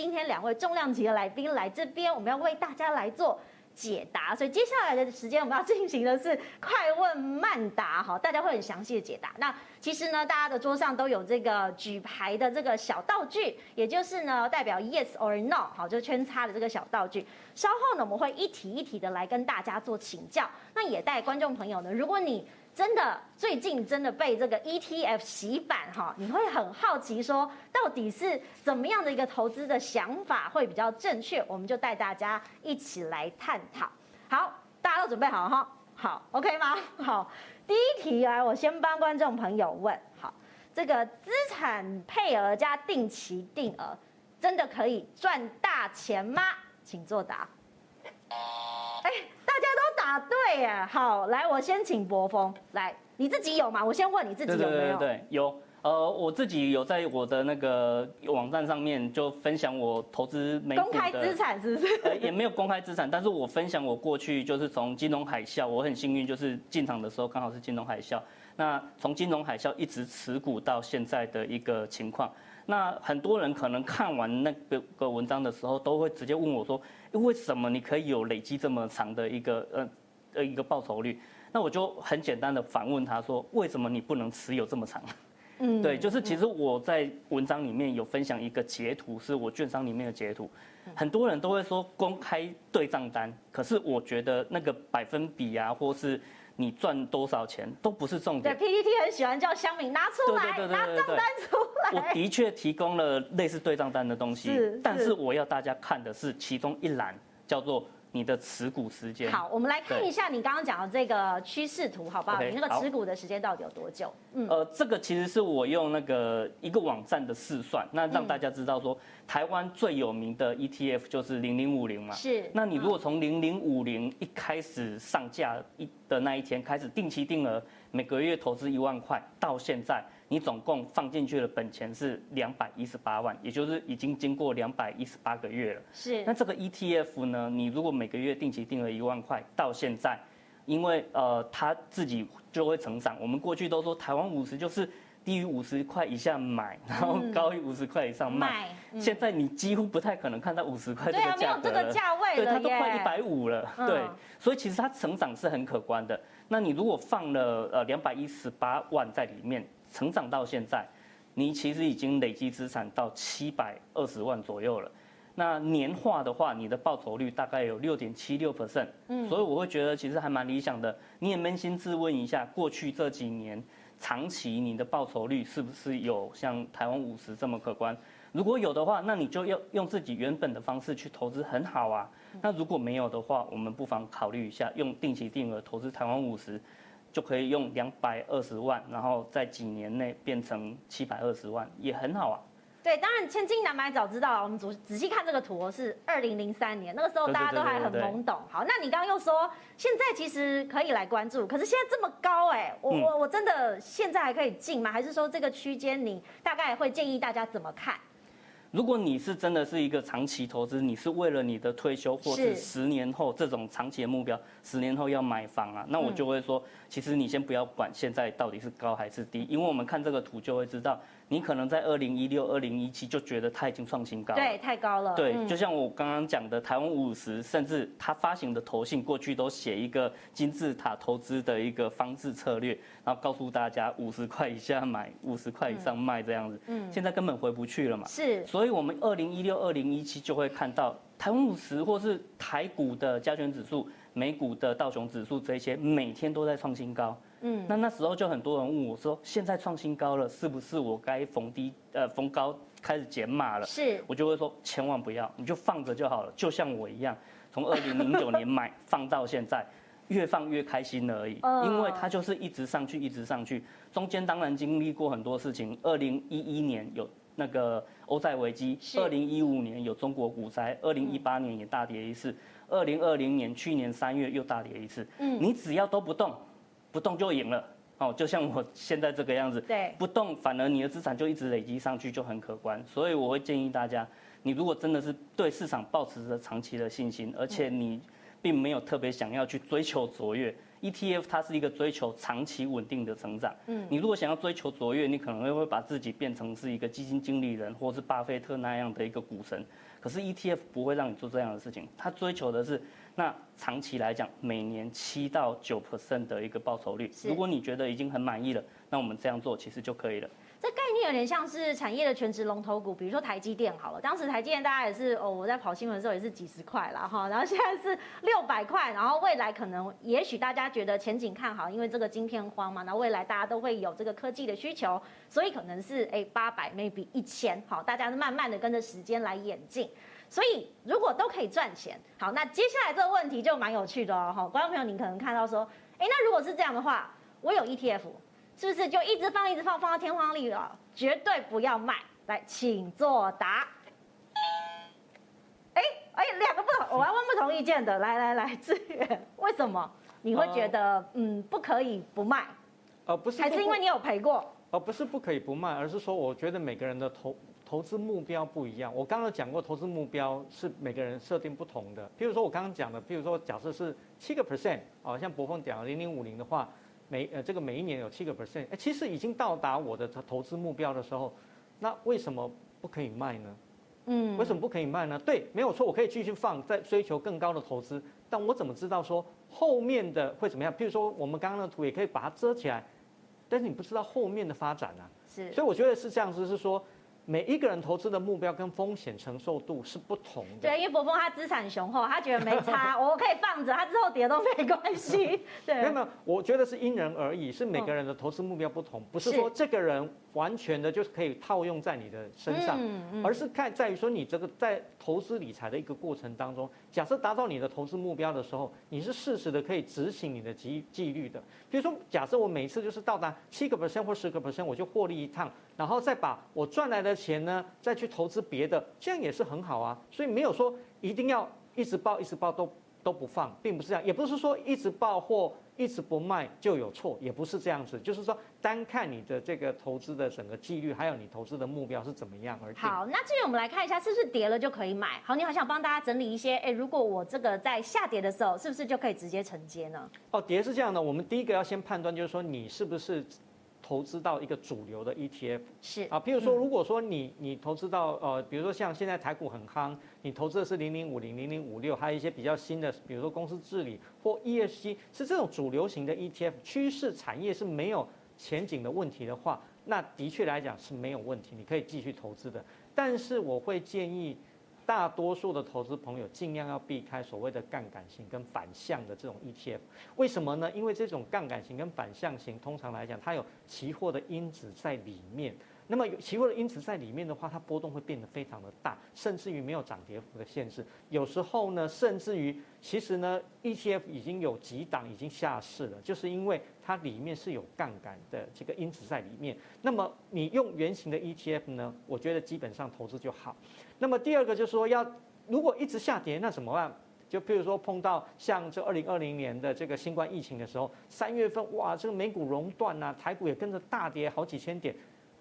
今天两位重量级的来宾来这边，我们要为大家来做。解答，所以接下来的时间我们要进行的是快问慢答，哈，大家会很详细的解答。那其实呢，大家的桌上都有这个举牌的这个小道具，也就是呢代表 yes or no，好，就是圈叉的这个小道具。稍后呢，我们会一题一题的来跟大家做请教。那也带观众朋友呢，如果你真的最近真的被这个 ETF 洗版哈，你会很好奇说到底是怎么样的一个投资的想法会比较正确？我们就带大家一起来探讨。好，大家都准备好哈？好，OK 吗？好，第一题来，我先帮观众朋友问。好，这个资产配额加定期定额真的可以赚大钱吗？请作答。哎。答对耶！好，来，我先请博峰来，你自己有吗？我先问你自己有没有？对对对对，有。呃，我自己有在我的那个网站上面就分享我投资美股的。公开资产是不是？呃，也没有公开资产，但是我分享我过去就是从金融海啸，我很幸运就是进场的时候刚好是金融海啸。那从金融海啸一直持股到现在的一个情况。那很多人可能看完那个个文章的时候，都会直接问我说：“为什么你可以有累积这么长的一个呃呃一个报酬率？”那我就很简单的反问他说：“为什么你不能持有这么长？”嗯，对，就是其实我在文章里面有分享一个截图，是我券商里面的截图。很多人都会说公开对账单，可是我觉得那个百分比啊，或是。你赚多少钱都不是重点。对，PPT 很喜欢叫乡民拿出来，拿账单出来。我的确提供了类似对账单的东西，是，但是我要大家看的是其中一栏，叫做。你的持股时间。好，我们来看一下你刚刚讲的这个趋势图，好不好？Okay, 你那个持股的时间到底有多久？嗯，呃，这个其实是我用那个一个网站的试算，那让大家知道说，台湾最有名的 ETF 就是零零五零嘛。是。那你如果从零零五零一开始上架一的那一天开始定期定额，每个月投资一万块，到现在。你总共放进去的本钱是两百一十八万，也就是已经经过两百一十八个月了。是。那这个 ETF 呢？你如果每个月定期定额一万块，到现在，因为呃它自己就会成长。我们过去都说台湾五十就是低于五十块以下买，然后高于五十块以上卖。嗯、现在你几乎不太可能看到五十块这个价格了。对啊，没有这个价位了。对，它都快一百五了。嗯、对，所以其实它成长是很可观的。那你如果放了呃两百一十八万在里面。成长到现在，你其实已经累积资产到七百二十万左右了。那年化的话，你的报酬率大概有六点七六 percent。嗯，所以我会觉得其实还蛮理想的。你也扪心自问一下，过去这几年长期你的报酬率是不是有像台湾五十这么可观？如果有的话，那你就要用自己原本的方式去投资，很好啊。那如果没有的话，我们不妨考虑一下用定期定额投资台湾五十。就可以用两百二十万，然后在几年内变成七百二十万，也很好啊。对，当然千金难买早知道啊。我们仔仔细看这个图，是二零零三年，那个时候大家都还很懵懂。好，那你刚刚又说现在其实可以来关注，可是现在这么高哎，我我我真的现在还可以进吗？还是说这个区间你大概会建议大家怎么看？如果你是真的是一个长期投资，你是为了你的退休或是十年后这种长期的目标，十年后要买房啊，那我就会说，其实你先不要管现在到底是高还是低，因为我们看这个图就会知道。你可能在二零一六、二零一七就觉得它已经创新高了，对，太高了。对，就像我刚刚讲的，台湾五十，甚至它发行的投信过去都写一个金字塔投资的一个方式策略，然后告诉大家五十块以下买，五十块以上卖这样子。嗯，现在根本回不去了嘛。是，所以我们二零一六、二零一七就会看到台湾五十或是台股的加权指数、美股的道琼指数这些，每天都在创新高。嗯，那那时候就很多人问我说，现在创新高了，是不是我该逢低呃逢高开始减码了？是，我就会说千万不要，你就放着就好了，就像我一样，从 二零零九年买放到现在，越放越开心而已，因为它就是一直上去，一直上去，中间当然经历过很多事情，二零一一年有那个欧债危机，二零一五年有中国股灾，二零一八年也大跌一次，二零二零年去年三月又大跌一次，嗯，你只要都不动。不动就赢了，哦，就像我现在这个样子，对，不动反而你的资产就一直累积上去，就很可观。所以我会建议大家，你如果真的是对市场保持着长期的信心，而且你并没有特别想要去追求卓越，ETF 它是一个追求长期稳定的成长。嗯，你如果想要追求卓越，你可能会会把自己变成是一个基金经理人，或是巴菲特那样的一个股神。可是 ETF 不会让你做这样的事情，它追求的是那长期来讲每年七到九 percent 的一个报酬率。如果你觉得已经很满意了，那我们这样做其实就可以了。这概念有点像是产业的全职龙头股，比如说台积电好了，当时台积电大家也是哦，我在跑新闻的时候也是几十块啦哈，然后现在是六百块，然后未来可能也许大家觉得前景看好，因为这个晶片荒嘛，那未来大家都会有这个科技的需求，所以可能是哎八百 maybe 一千，好，大家是慢慢的跟着时间来演进，所以如果都可以赚钱，好，那接下来这个问题就蛮有趣的哦，哈，观众朋友，您可能看到说，哎，那如果是这样的话，我有 ETF。是不是就一直放一直放放到天荒地老，绝对不要卖？来，请作答。哎哎，两个不同，我要问不同意见的。来来来，志远，为什么你会觉得、呃、嗯不可以不卖？呃不是不，还是因为你有赔过？呃不是不可以不卖，而是说我觉得每个人的投投资目标不一样。我刚刚讲过，投资目标是每个人设定不同的。譬如说我刚刚讲的，譬如说假设是七个 percent，哦，像博峰讲零零五零的话。每呃这个每一年有七个 percent，哎，其实已经到达我的投资目标的时候，那为什么不可以卖呢？嗯，为什么不可以卖呢？对，没有错，我可以继续放，在追求更高的投资，但我怎么知道说后面的会怎么样？譬如说我们刚刚的图也可以把它遮起来，但是你不知道后面的发展啊。是，所以我觉得是这样子，是说。每一个人投资的目标跟风险承受度是不同的。对，因为博峰他资产雄厚，他觉得没差，我可以放着，他之后跌都没关系。对，没有没有，我觉得是因人而异，是每个人的投资目标不同，不是说这个人完全的就是可以套用在你的身上，而是看在于说你这个在投资理财的一个过程当中，假设达到你的投资目标的时候，你是适时的可以执行你的纪纪律的。比如说，假设我每次就是到达七个 percent 或十个 percent，我就获利一趟。然后再把我赚来的钱呢，再去投资别的，这样也是很好啊。所以没有说一定要一直报一直报都都不放，并不是这样，也不是说一直报或一直不卖就有错，也不是这样子。就是说单看你的这个投资的整个纪律，还有你投资的目标是怎么样而已。好，那至于我们来看一下，是不是跌了就可以买？好，你好想帮大家整理一些，哎，如果我这个在下跌的时候，是不是就可以直接承接呢？哦，跌是这样的，我们第一个要先判断，就是说你是不是。投资到一个主流的 ETF 是啊，譬如说，如果说你你投资到呃，比如说像现在台股很夯，你投资的是零零五零、零零五六，还有一些比较新的，比如说公司治理或 ESG，是这种主流型的 ETF，趋势产业是没有前景的问题的话，那的确来讲是没有问题，你可以继续投资的。但是我会建议。大多数的投资朋友尽量要避开所谓的杠杆型跟反向的这种 ETF，为什么呢？因为这种杠杆型跟反向型，通常来讲，它有期货的因子在里面。那么有期货的因子在里面的话，它波动会变得非常的大，甚至于没有涨跌幅的限制。有时候呢，甚至于其实呢，ETF 已经有几档已经下市了，就是因为它里面是有杠杆的这个因子在里面。那么你用圆形的 ETF 呢，我觉得基本上投资就好。那么第二个就是说，要如果一直下跌，那怎么办？就譬如说碰到像这二零二零年的这个新冠疫情的时候，三月份哇，这个美股熔断呐，台股也跟着大跌好几千点。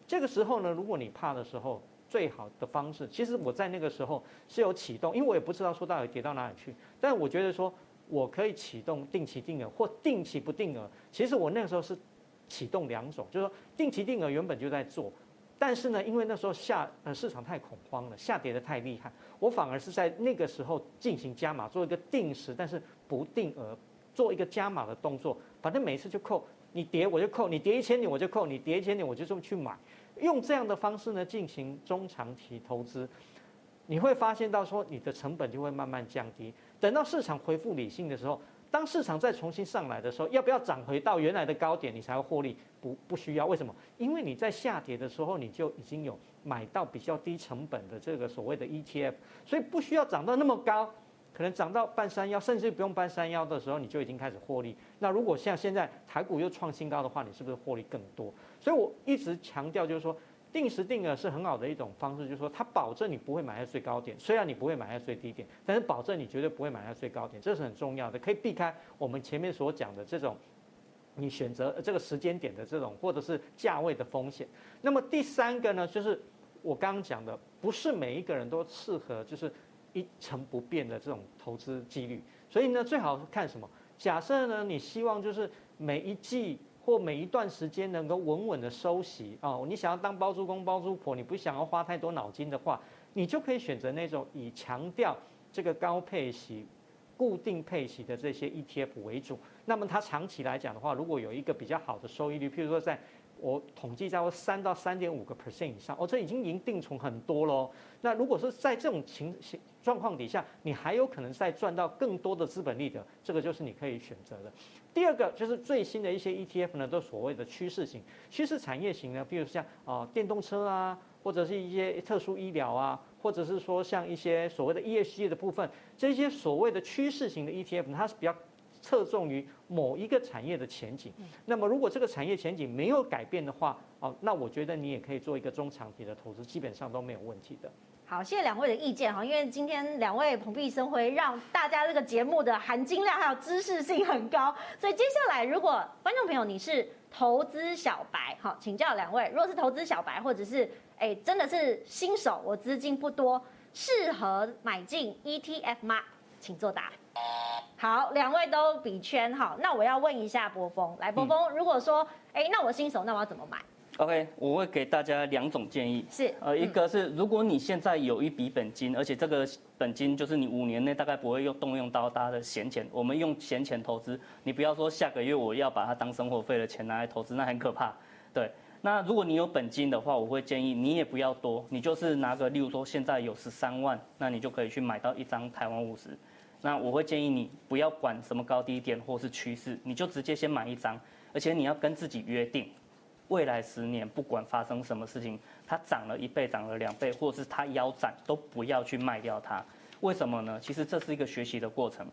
这个时候呢，如果你怕的时候，最好的方式，其实我在那个时候是有启动，因为我也不知道说到底跌到哪里去，但我觉得说我可以启动定期定额或定期不定额。其实我那个时候是启动两种，就是说定期定额原本就在做，但是呢，因为那时候下呃市场太恐慌了，下跌得太厉害，我反而是在那个时候进行加码，做一个定时但是不定额，做一个加码的动作，反正每次就扣，你跌我就扣，你跌一千点我就扣，你跌一千点我就这么去买。用这样的方式呢，进行中长期投资，你会发现到说你的成本就会慢慢降低。等到市场恢复理性的时候，当市场再重新上来的时候，要不要涨回到原来的高点，你才会获利？不，不需要。为什么？因为你在下跌的时候，你就已经有买到比较低成本的这个所谓的 ETF，所以不需要涨到那么高。可能涨到半山腰，甚至不用半山腰的时候，你就已经开始获利。那如果像现在台股又创新高的话，你是不是获利更多？所以我一直强调，就是说定时定额是很好的一种方式，就是说它保证你不会买在最高点，虽然你不会买在最低点，但是保证你绝对不会买在最高点，这是很重要的，可以避开我们前面所讲的这种你选择这个时间点的这种或者是价位的风险。那么第三个呢，就是我刚刚讲的，不是每一个人都适合，就是。一成不变的这种投资纪律，所以呢，最好是看什么？假设呢，你希望就是每一季或每一段时间能够稳稳的收息哦，你想要当包租公包租婆，你不想要花太多脑筋的话，你就可以选择那种以强调这个高配息、固定配息的这些 ETF 为主。那么它长期来讲的话，如果有一个比较好的收益率，譬如说在我统计在三到三点五个 percent 以上，哦，这已经已经定存很多喽。那如果是在这种情形状况底下，你还有可能再赚到更多的资本利得，这个就是你可以选择的。第二个就是最新的一些 ETF 呢，都所谓的趋势型、趋势产业型呢，比如像啊电动车啊，或者是一些特殊医疗啊，或者是说像一些所谓的 ESG 的部分，这些所谓的趋势型的 ETF，它是比较。侧重于某一个产业的前景，那么如果这个产业前景没有改变的话，哦，那我觉得你也可以做一个中长期的投资，基本上都没有问题的。好，谢谢两位的意见哈，因为今天两位蓬荜生辉，让大家这个节目的含金量还有知识性很高，所以接下来如果观众朋友你是投资小白，好，请教两位，如果是投资小白或者是哎真的是新手，我资金不多，适合买进 ETF 吗？请作答。好，两位都比圈好，那我要问一下波峰，来，柏峰，如果说，哎、欸，那我新手，那我要怎么买？OK，我会给大家两种建议，是，呃，一个是如果你现在有一笔本金，而且这个本金就是你五年内大概不会用动用到大家的闲钱，我们用闲钱投资，你不要说下个月我要把它当生活费的钱拿来投资，那很可怕。对，那如果你有本金的话，我会建议你也不要多，你就是拿个，例如说现在有十三万，那你就可以去买到一张台湾五十。那我会建议你不要管什么高低点或是趋势，你就直接先买一张，而且你要跟自己约定，未来十年不管发生什么事情，它涨了一倍、涨了两倍，或者是它腰斩，都不要去卖掉它。为什么呢？其实这是一个学习的过程。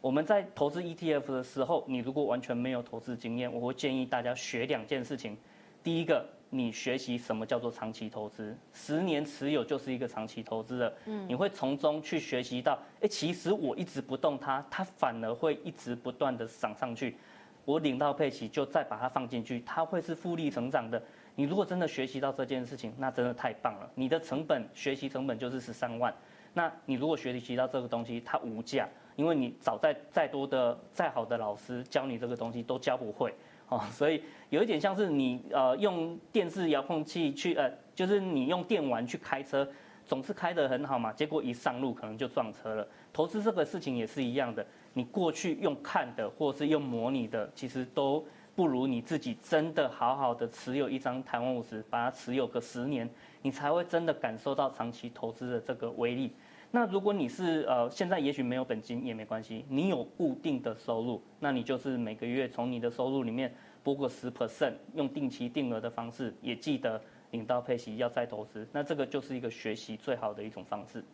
我们在投资 ETF 的时候，你如果完全没有投资经验，我会建议大家学两件事情。第一个，你学习什么叫做长期投资，十年持有就是一个长期投资了。嗯，你会从中去学习到，哎，其实我一直不动它，它反而会一直不断的涨上去。我领到配息就再把它放进去，它会是复利成长的。你如果真的学习到这件事情，那真的太棒了。你的成本学习成本就是十三万，那你如果学习到这个东西，它无价，因为你找再再多的再好的老师教你这个东西都教不会。哦，所以有一点像是你呃用电视遥控器去呃，就是你用电玩去开车，总是开得很好嘛，结果一上路可能就撞车了。投资这个事情也是一样的，你过去用看的或是用模拟的，其实都不如你自己真的好好的持有一张台湾五十，把它持有个十年，你才会真的感受到长期投资的这个威力。那如果你是呃现在也许没有本金也没关系，你有固定的收入，那你就是每个月从你的收入里面拨个十 percent，用定期定额的方式，也记得领到配息要再投资，那这个就是一个学习最好的一种方式。